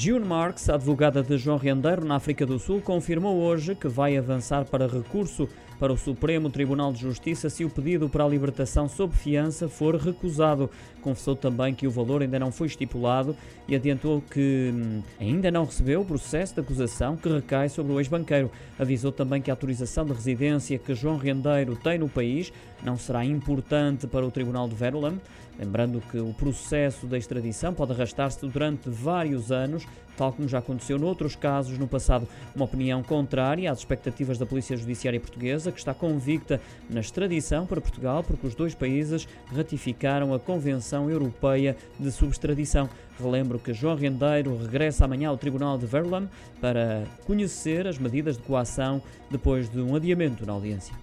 June Marks, advogada de João Rendeiro na África do Sul, confirmou hoje que vai avançar para recurso para o Supremo Tribunal de Justiça se o pedido para a libertação sob fiança for recusado. Confessou também que o valor ainda não foi estipulado e adiantou que hum, ainda não recebeu o processo de acusação que recai sobre o ex-banqueiro. Avisou também que a autorização de residência que João Rendeiro tem no país não será importante para o Tribunal de Verulam, lembrando que o processo da extradição pode arrastar-se durante vários anos, tal como já aconteceu noutros casos no passado. Uma opinião contrária às expectativas da Polícia Judiciária Portuguesa, que está convicta na extradição para Portugal, porque os dois países ratificaram a Convenção Europeia de Subextradição. Relembro que João Rendeiro regressa amanhã ao Tribunal de Verulam para conhecer as medidas de coação depois de um adiamento na audiência.